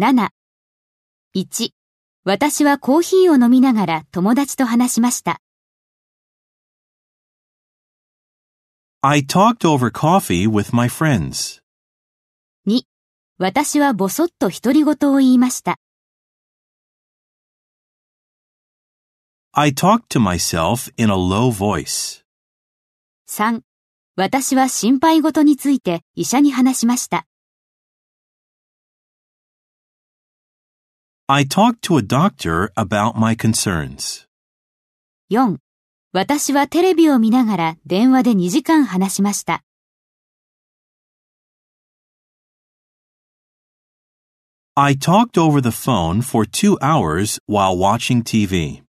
7。1、私はコーヒーを飲みながら友達と話しました。I talked over coffee with my friends. 2、私はぼそっと独り言を言いました。I talked to myself in a low voice. 3、私は心配事について医者に話しました。I talked to a doctor about my concerns. 4、私はテレビを見ながら電話で2時間話しました。 I talked over the phone for two hours while watching TV.